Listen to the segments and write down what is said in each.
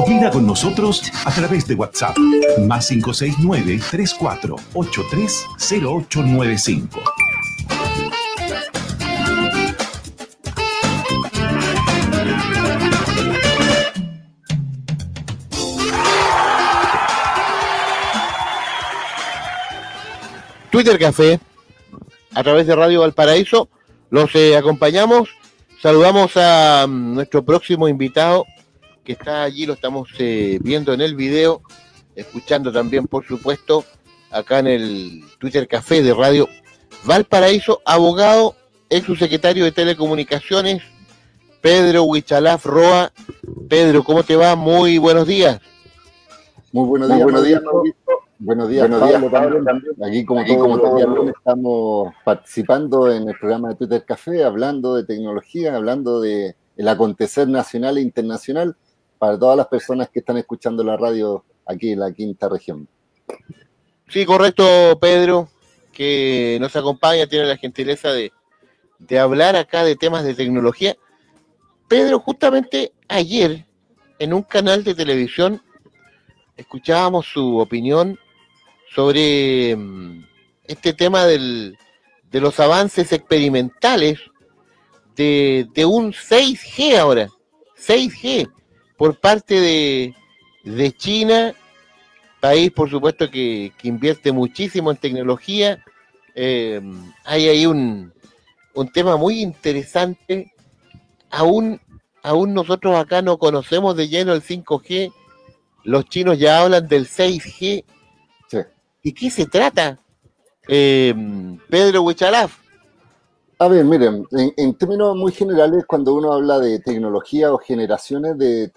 Opina con nosotros a través de WhatsApp. Más 569 3483 0895. Twitter Café, a través de Radio Valparaíso. Los eh, acompañamos. Saludamos a mm, nuestro próximo invitado que está allí, lo estamos eh, viendo en el video, escuchando también, por supuesto, acá en el Twitter Café de Radio Valparaíso, abogado, ex subsecretario de Telecomunicaciones, Pedro Huichalaf Roa. Pedro, ¿cómo te va? Muy buenos días. Muy buenos días, buenos días, Buenos días, Buenos días Pablo, también. Aquí, como, Aquí, como todos los estamos participando en el programa de Twitter Café, hablando de tecnología, hablando de el acontecer nacional e internacional para todas las personas que están escuchando la radio aquí en la quinta región. Sí, correcto, Pedro, que nos acompaña, tiene la gentileza de, de hablar acá de temas de tecnología. Pedro, justamente ayer en un canal de televisión escuchábamos su opinión sobre mm, este tema del, de los avances experimentales de, de, un 6G ahora, 6G, por parte de, de China, país por supuesto que, que invierte muchísimo en tecnología. Eh, hay ahí un, un tema muy interesante. Aún, aún nosotros acá no conocemos de lleno el 5G. Los chinos ya hablan del 6G ¿Y qué se trata, eh, Pedro Huichalaf? A ver, miren, en, términos muy generales, cuando uno habla de tecnología o generaciones de,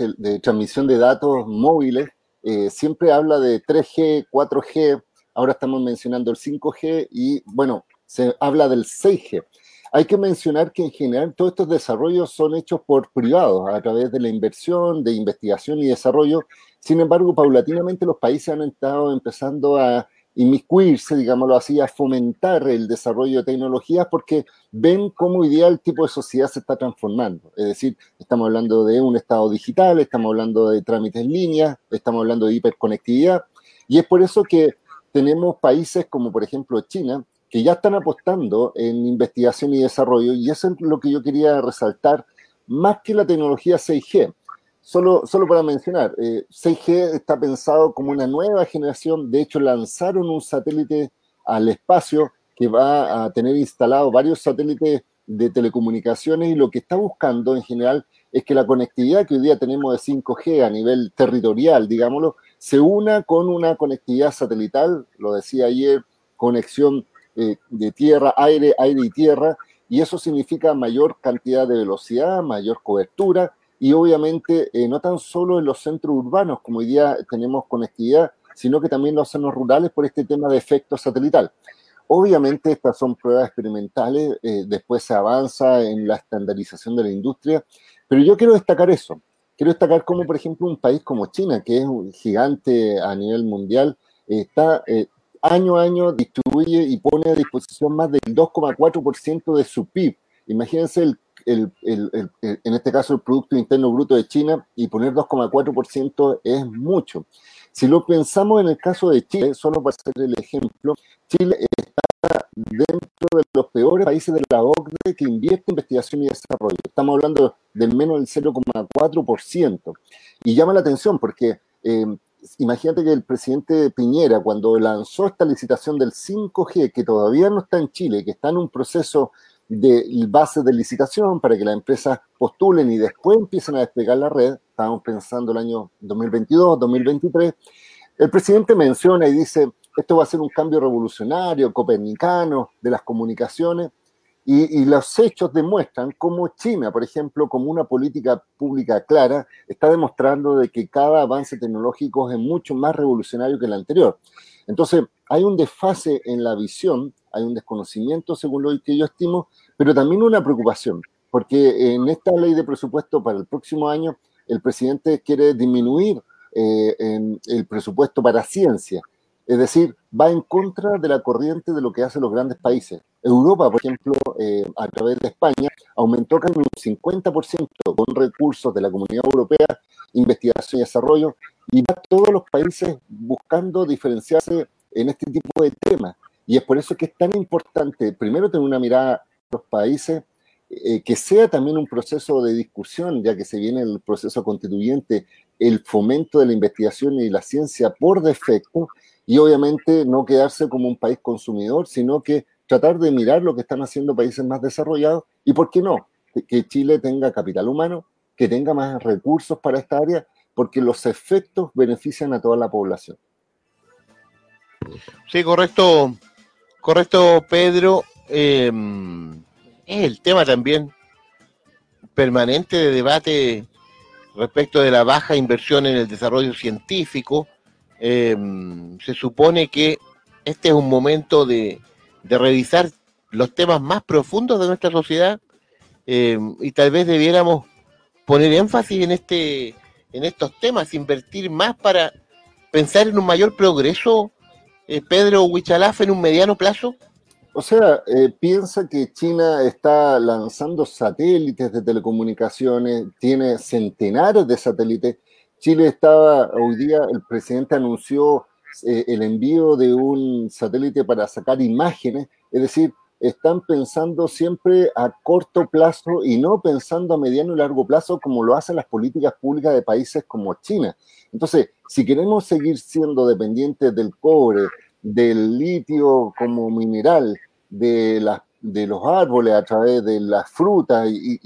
transmisión de datos móviles, eh, siempre habla de 3G, 4G, ahora estamos mencionando el 5G y, bueno, se habla del 6G. Hay que mencionar que en general todos estos desarrollos son hechos por privados a través de la inversión, de investigación y desarrollo. Sin embargo, paulatinamente los países han estado empezando a inmiscuirse, digámoslo así, a fomentar el desarrollo de tecnologías porque ven cómo hoy día el tipo de sociedad se está transformando. Es decir, estamos hablando de un estado digital, estamos hablando de trámites en línea, estamos hablando de hiperconectividad, y es por eso que tenemos países como por ejemplo China, que ya están apostando en investigación y desarrollo, y eso es lo que yo quería resaltar, más que la tecnología 6G. Solo, para mencionar, 6G eh, está pensado como una nueva generación. De hecho, lanzaron un satélite al espacio que va a tener instalado varios satélites de telecomunicaciones y lo que está buscando en general es que la conectividad que hoy día tenemos de 5G a nivel territorial, digámoslo, se una con una conectividad satelital, lo decía ayer, conexión eh, de tierra, aire, aire y tierra, y eso significa mayor cantidad de velocidad, mayor cobertura y obviamente eh, no tan solo en los centros urbanos, como hoy día tenemos conectividad, sino que también los zonas rurales por este tema de efecto satelital. Obviamente estas son pruebas experimentales, eh, después se avanza en la estandarización de la industria, pero yo quiero destacar eso. Quiero destacar como, por ejemplo, un país como China, que es un gigante a nivel mundial, está eh, año a año distribuye y pone a disposición más del 2,4% de su PIB. Imagínense el el, en este caso el Producto Interno Bruto de China y poner 2,4% es mucho. Si lo pensamos en el caso de Chile, solo para hacer el ejemplo, Chile está dentro de los peores países de la OCDE que invierte en investigación y desarrollo. Estamos hablando del menos del 0,4%. Y llama la atención porque eh, imagínate que el presidente Piñera, cuando lanzó esta licitación del 5G, que todavía no está en Chile, que está en un proceso de bases de licitación para que las empresas postulen y después empiecen a desplegar la red, estamos pensando el año 2022, 2023, el presidente menciona y dice, esto va a ser un cambio revolucionario, copernicano, de las comunicaciones, y, y, los hechos demuestran cómo China, por ejemplo, como una política pública clara, está demostrando de que cada avance tecnológico es mucho más revolucionario que el anterior. Entonces, hay un desfase en la visión, hay un desconocimiento, según lo que yo estimo, pero también una preocupación, porque en esta ley de presupuesto para el próximo año, el presidente quiere disminuir eh, el presupuesto para ciencia, es decir, va en contra de la corriente de lo que hacen los grandes países. Europa, por ejemplo, eh, a través de España, aumentó casi un 50% con recursos de la Comunidad Europea investigación y desarrollo, y va todos los países buscando diferenciarse en este tipo de temas. Y es por eso que es tan importante, primero, tener una mirada a los países, eh, que sea también un proceso de discusión, ya que se viene el proceso constituyente, el fomento de la investigación y la ciencia por defecto, y obviamente no quedarse como un país consumidor, sino que tratar de mirar lo que están haciendo países más desarrollados y, ¿por qué no? Que Chile tenga capital humano, que tenga más recursos para esta área, porque los efectos benefician a toda la población. Sí, correcto, correcto, Pedro. Em, es el tema también permanente de debate respecto de la baja inversión en el desarrollo científico. Em, se supone que este es un momento de, revisar los temas más profundos de nuestra sociedad em, y tal vez debiéramos poner énfasis en este en estos temas, invertir más para pensar en un mayor progreso, eh, Pedro Huichalaf, en un mediano plazo? O sea, eh, piensa que China está lanzando satélites de telecomunicaciones, tiene centenares de satélites. Chile estaba, hoy día el presidente anunció eh, el envío de un satélite para sacar imágenes, es decir, están pensando siempre a corto plazo y no pensando a mediano y largo plazo como lo hacen las políticas públicas de países como China. Entonces, si queremos seguir siendo dependientes del cobre, del litio como mineral, de, de los árboles a través de las frutas y,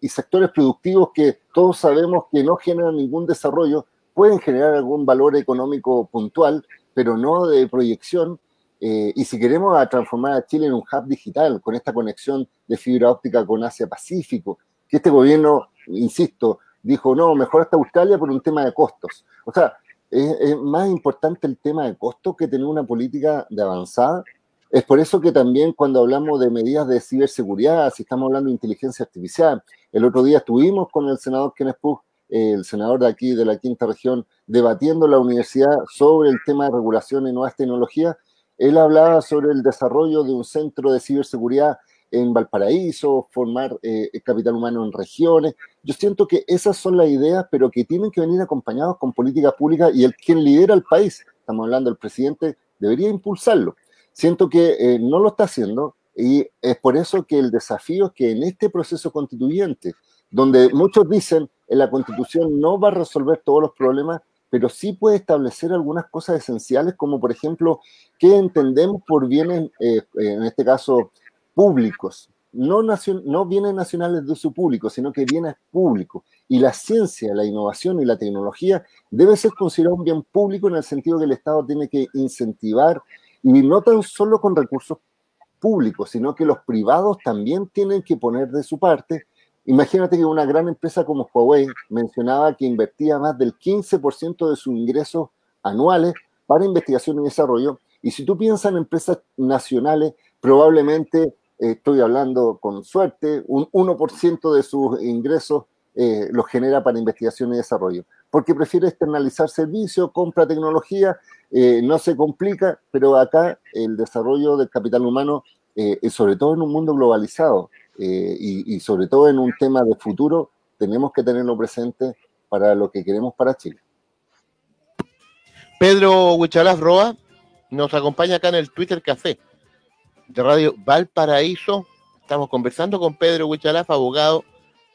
y sectores productivos que todos sabemos que no generan ningún desarrollo, pueden generar algún valor económico puntual, pero no de proyección, eh, y si queremos transformar a Chile en un hub digital con esta conexión de fibra óptica con Asia-Pacífico, que este gobierno, insisto, dijo, no, mejor hasta Australia por un tema de costos. O sea, es, más importante el tema de costos que tener una política de avanzada. Es por eso que también cuando hablamos de medidas de ciberseguridad, si estamos hablando de inteligencia artificial, el otro día estuvimos con el senador Kenneth Pugh, el senador de aquí, de la quinta región, debatiendo la universidad sobre el tema de regulación y nuevas tecnologías, él hablaba sobre el desarrollo de un centro de ciberseguridad en Valparaíso, formar eh, capital humano en regiones. Yo siento que esas son las ideas, pero que tienen que venir acompañados con políticas públicas y el quien lidera el país, estamos hablando del presidente, debería impulsarlo. Siento que eh, no lo está haciendo y es por eso que el desafío es que en este proceso constituyente, donde muchos dicen en la constitución no va a resolver todos los problemas, pero sí puede establecer algunas cosas esenciales, como por ejemplo, qué entendemos por bienes, eh, en este caso, públicos. No, no bienes nacionales de uso público, sino que bienes públicos. Y la ciencia, la innovación y la tecnología debe ser considerado un bien público en el sentido que el Estado tiene que incentivar, y no tan solo con recursos públicos, sino que los privados también tienen que poner de su parte Imagínate que una gran empresa como Huawei mencionaba que invertía más del 15% de sus ingresos anuales para investigación y desarrollo. Y si tú piensas en empresas nacionales, probablemente, eh, estoy hablando con suerte, un 1% de sus ingresos eh, los genera para investigación y desarrollo. Porque prefiere externalizar servicios, compra tecnología, eh, no se complica, pero acá el desarrollo del capital humano, sobre todo en un mundo globalizado, eh, y, sobre todo en un tema de futuro, tenemos que tenerlo presente para lo que queremos para Chile. Pedro Huichalaf Roa nos acompaña acá en el Twitter Café de Radio Valparaíso. Estamos conversando con Pedro Huichalaf, abogado,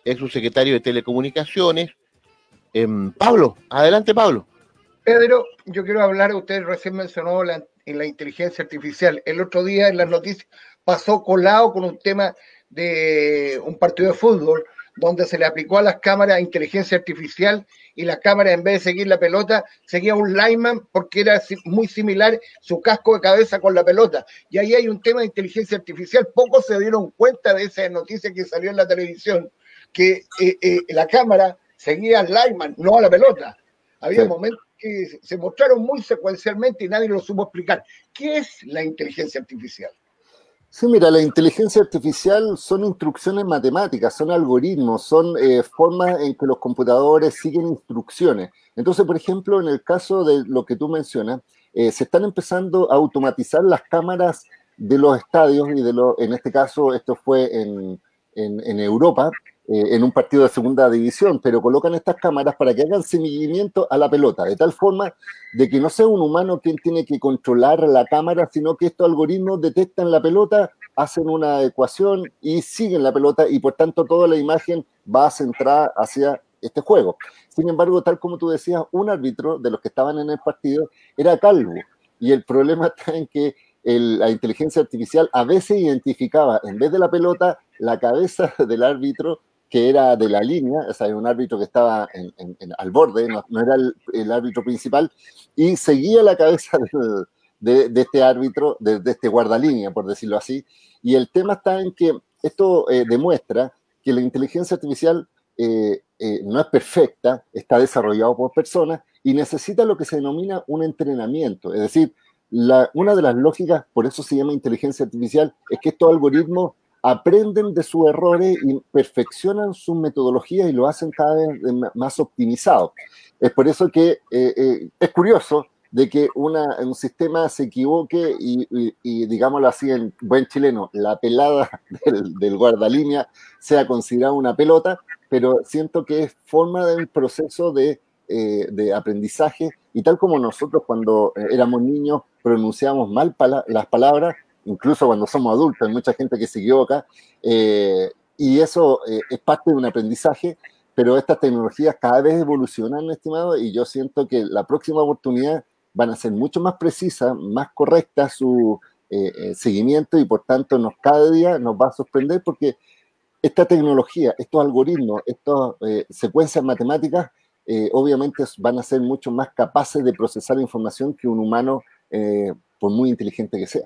ex subsecretario de Telecomunicaciones. Em, Pablo, adelante Pablo. Pedro, yo quiero hablar, usted recién mencionó la, en la inteligencia artificial. El otro día en las noticias pasó colado con un tema de un partido de fútbol donde se le aplicó a las cámaras inteligencia artificial y la cámara en vez de seguir la pelota seguía un lineman porque era muy similar su casco de cabeza con la pelota. Y ahí hay un tema de inteligencia artificial. Pocos se dieron cuenta de esa noticia que salió en la televisión, que eh, eh, la cámara seguía al lineman, no a la pelota. Había momentos que se mostraron muy secuencialmente y nadie lo supo explicar. ¿Qué es la inteligencia artificial? Sí, mira, la inteligencia artificial son instrucciones matemáticas, son algoritmos, son eh, formas en que los computadores siguen instrucciones. Entonces, por ejemplo, en el caso de lo que tú mencionas, eh, se están empezando a automatizar las cámaras de los estadios y de lo, en este caso esto fue en, en, Europa, en un partido de segunda división, pero colocan estas cámaras para que hagan seguimiento a la pelota, de tal forma de que no sea un humano quien tiene que controlar la cámara, sino que estos algoritmos detectan la pelota, hacen una ecuación y siguen la pelota y por tanto toda la imagen va a centrar hacia este juego. Sin embargo, tal como tú decías, un árbitro de los que estaban en el partido era calvo y el problema está en que la inteligencia artificial a veces identificaba, en vez de la pelota, la cabeza del árbitro que era de la línea, o sea, un árbitro que estaba al borde, no, era el, árbitro principal, y seguía la cabeza de, este árbitro, de, este guardalínea, por decirlo así. Y el tema está en que esto eh, demuestra que la inteligencia artificial eh, eh, no es perfecta, está desarrollado por personas y necesita lo que se denomina un entrenamiento. Es decir, una de las lógicas, por eso se llama inteligencia artificial, es que estos algoritmos aprenden de sus errores y perfeccionan sus metodologías y lo hacen cada vez más optimizado. Es por eso que eh, eh, es curioso de que un sistema se equivoque y, digámoslo así en buen chileno, la pelada del, guardalínea sea considerada una pelota, pero siento que es forma de un proceso eh, de aprendizaje y tal como nosotros cuando éramos niños pronunciamos mal las palabras, incluso cuando somos adultos, hay mucha gente que se equivoca, eh, y eso eh, es parte de un aprendizaje, pero estas tecnologías cada vez evolucionan, estimado, y yo siento que la próxima oportunidad van a ser mucho más precisas, más correctas su eh, seguimiento y por tanto nos, cada día nos va a sorprender porque esta tecnología, estos algoritmos, estas secuencias matemáticas, obviamente van a ser mucho más capaces de procesar información que un humano por muy inteligente que sea.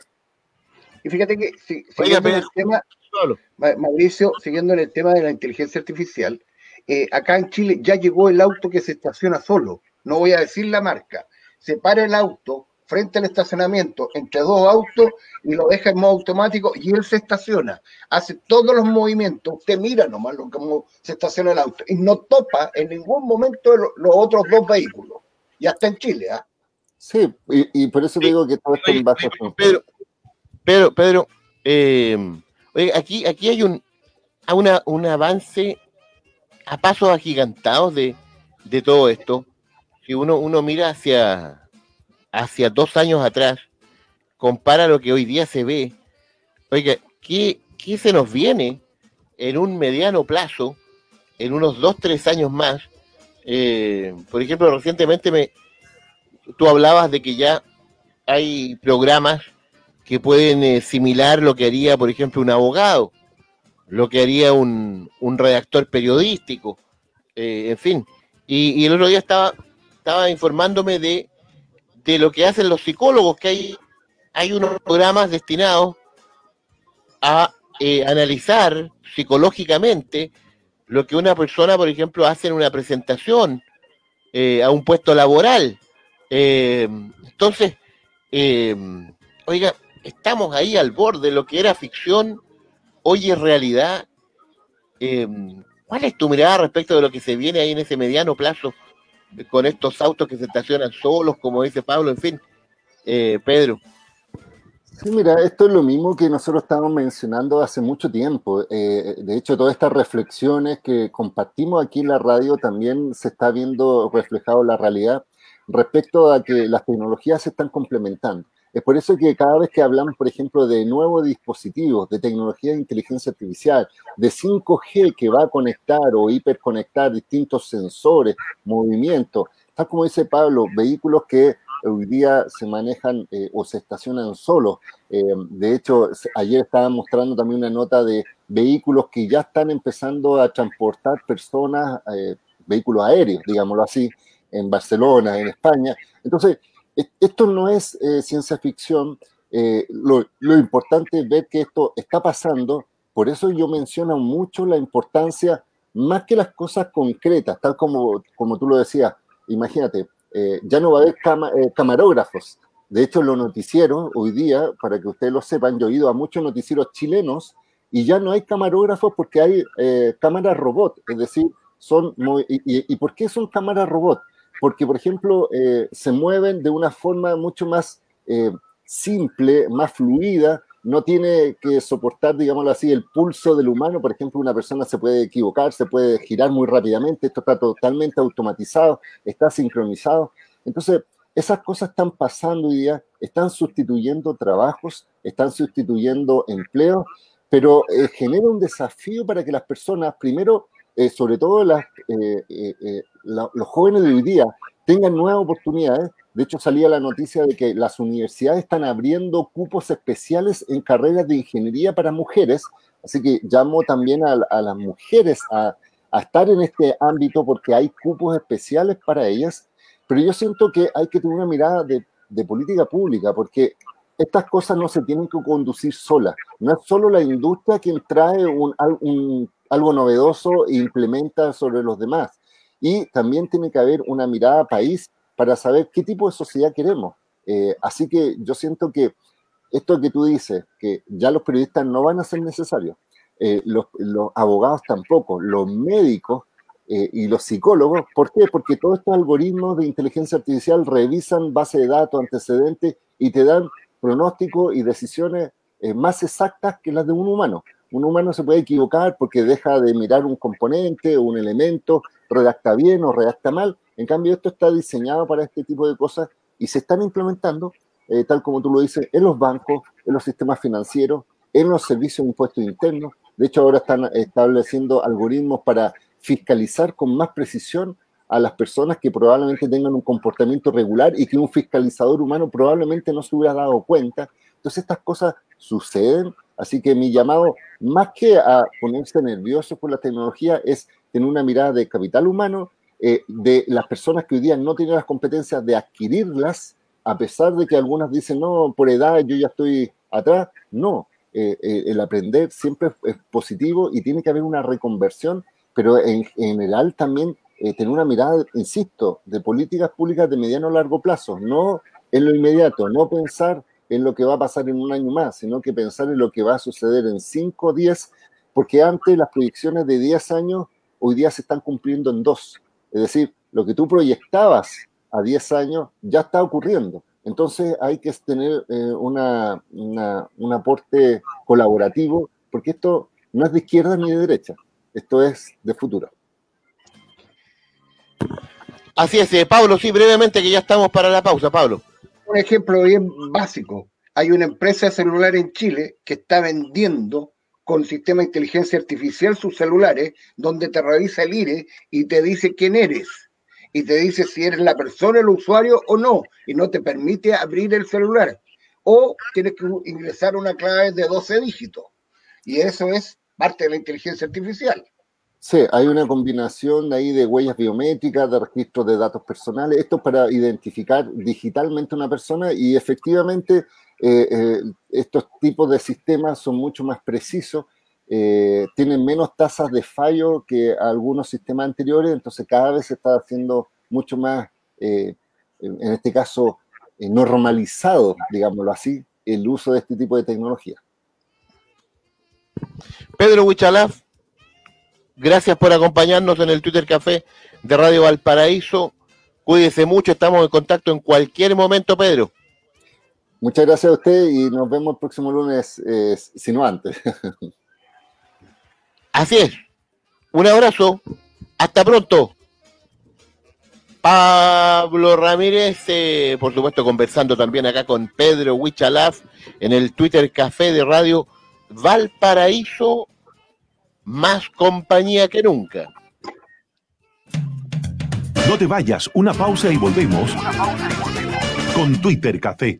Y fíjate que, si, siguiendo el tema, Mauricio, siguiendo en el tema de la inteligencia artificial, eh, acá en Chile ya llegó el auto que se estaciona solo, no voy a decir la marca, se para el auto frente al estacionamiento entre dos autos y lo deja en modo automático y él se estaciona, hace todos los movimientos, usted mira nomás lo, cómo se estaciona el auto y no topa en ningún momento los otros dos vehículos. Ya está en Chile, ¿ah? Sí, y, por eso digo que todo esto en base Pedro, Pedro, Pedro eh, oye, aquí, aquí hay un, una, un avance a pasos agigantados de, de todo esto. Si uno, uno mira hacia, hacia dos años atrás, compara lo que hoy día se ve, oiga, ¿qué, qué se nos viene en un mediano plazo, en unos dos, tres años más? Eh, por ejemplo, recientemente me, tú hablabas de que ya hay programas que pueden eh, similar lo que haría, por ejemplo, un abogado, lo que haría un, redactor periodístico, eh, en fin. Y, el otro día estaba, estaba informándome de, lo que hacen los psicólogos, que hay, hay unos programas destinados a eh, analizar psicológicamente lo que una persona, por ejemplo, hace en una presentación a un puesto laboral eh, entonces, eh, oiga, estamos ahí al borde, de lo que era ficción, hoy es realidad. Eh, ¿Cuál es tu mirada respecto de lo que se viene ahí en ese mediano plazo con estos autos que se estacionan solos, como dice Pablo, en fin? Pedro. Sí, mira, esto es lo mismo que nosotros estábamos mencionando hace mucho tiempo. de hecho, todas estas reflexiones que compartimos aquí en la radio también se está viendo reflejado en la realidad respecto a que las tecnologías se están complementando. Es por eso que cada vez que hablamos, por ejemplo, de nuevos dispositivos, de tecnología de inteligencia artificial, de 5G que va a conectar o hiperconectar distintos sensores, movimientos, tal como dice Pablo, vehículos que hoy día se manejan eh, o se estacionan solos. Eh, de hecho, ayer estaban mostrando también una nota de vehículos que ya están empezando a transportar personas, eh, vehículos aéreos, digámoslo así, en Barcelona, en España. Entonces, esto no es eh, ciencia ficción. Eh, lo, importante es ver que esto está pasando. Por eso yo menciono mucho la importancia, más que las cosas concretas, tal como, como tú lo decías. Imagínate, eh, ya no va a haber camarógrafos. De hecho, los noticieros, hoy día, para que ustedes lo sepan, yo he ido a muchos noticieros chilenos y ya no hay camarógrafos porque hay cámaras robot, es decir, son y, y, por qué son cámaras robot? Porque, por ejemplo, eh, se mueven de una forma mucho más eh, simple, más fluida, no tiene que soportar, digámoslo así, el pulso del humano. Por ejemplo, una persona se puede equivocar, se puede girar muy rápidamente, esto está totalmente automatizado, está sincronizado. Entonces, esas cosas están pasando hoy día, están sustituyendo trabajos, están sustituyendo empleos, pero eh, genera un desafío para que las personas, primero, eh, sobre todo las, eh, los jóvenes de hoy día, tengan nuevas oportunidades. De hecho, salía la noticia de que las universidades están abriendo cupos especiales en carreras de ingeniería para mujeres, así que llamo también a, las mujeres a, a estar en este ámbito porque hay cupos especiales para ellas pero yo siento que hay que tener una mirada de, de política pública, porque estas cosas no se tienen que conducir solas. No es solo la industria quien trae un, algo novedoso e implementa sobre los demás. Y también tiene que haber una mirada país para saber qué tipo de sociedad queremos. Eh, así que yo siento que esto que tú dices, que ya los periodistas no van a ser necesarios, eh, los, abogados tampoco, los médicos eh, y los psicólogos. ¿Por qué? Porque todos estos algoritmos de inteligencia artificial revisan base de datos, antecedentes y te dan pronósticos y decisiones más exactas que las de un humano. Un humano se puede equivocar porque deja de mirar un componente o un elemento, redacta bien o redacta mal. En cambio, esto está diseñado para este tipo de cosas y se están implementando, eh, tal como tú lo dices, en los bancos, en los sistemas financieros, en los servicios de impuestos internos. De hecho, ahora están estableciendo algoritmos para fiscalizar con más precisión a las personas que probablemente tengan un comportamiento regular y que un fiscalizador humano probablemente no se hubiera dado cuenta. Entonces estas cosas suceden, así que mi llamado, más que a ponerse nervioso por la tecnología, es tener una mirada de capital humano, eh, de las personas que hoy día no tienen las competencias de adquirirlas, a pesar de que algunas dicen, no, por edad yo ya estoy atrás. No, eh, eh, el aprender siempre es positivo y tiene que haber una reconversión pero en, general también eh, tener una mirada, insisto, de políticas públicas de mediano a largo plazo, no en lo inmediato, no pensar en lo que va a pasar en un año más, sino que pensar en lo que va a suceder en 5 o 10, porque antes las proyecciones de 10 años hoy día se están cumpliendo en dos. Es decir, lo que tú proyectabas a 10 años ya está ocurriendo. Entonces hay que tener eh, una, un aporte colaborativo, porque esto no es de izquierda ni de derecha, esto es de futuro. Así es, eh, Pablo, sí, brevemente que ya estamos para la pausa, Pablo. Un ejemplo bien básico. Hay una empresa celular en Chile que está vendiendo con sistema de inteligencia artificial sus celulares, donde te revisa el IRE y te dice quién eres. Y te dice si eres la persona, el usuario o no. Y no te permite abrir el celular. O tienes que ingresar una clave de 12 dígitos. Y eso es parte de la inteligencia artificial. Sí, hay una combinación ahí de huellas biométricas, de registros de datos personales, esto para identificar digitalmente una persona y efectivamente eh, eh, estos tipos de sistemas son mucho más precisos, eh, tienen menos tasas de fallo que algunos sistemas anteriores, entonces cada vez se está haciendo mucho más, en este caso, normalizado, digámoslo así, el uso de este tipo de tecnología. Pedro Huichalaf, gracias por acompañarnos en el Twitter Café de Radio Valparaíso. Cuídese mucho, estamos en contacto en cualquier momento, Pedro. Muchas gracias a usted y nos vemos el próximo lunes, eh, si no antes. Así es. Un abrazo. Hasta pronto. Pablo Ramírez, eh, por supuesto, conversando también acá con Pedro Huichalaf en el Twitter Café de Radio Valparaíso, más compañía que nunca. No te vayas, una pausa y volvemos con Twitter Café.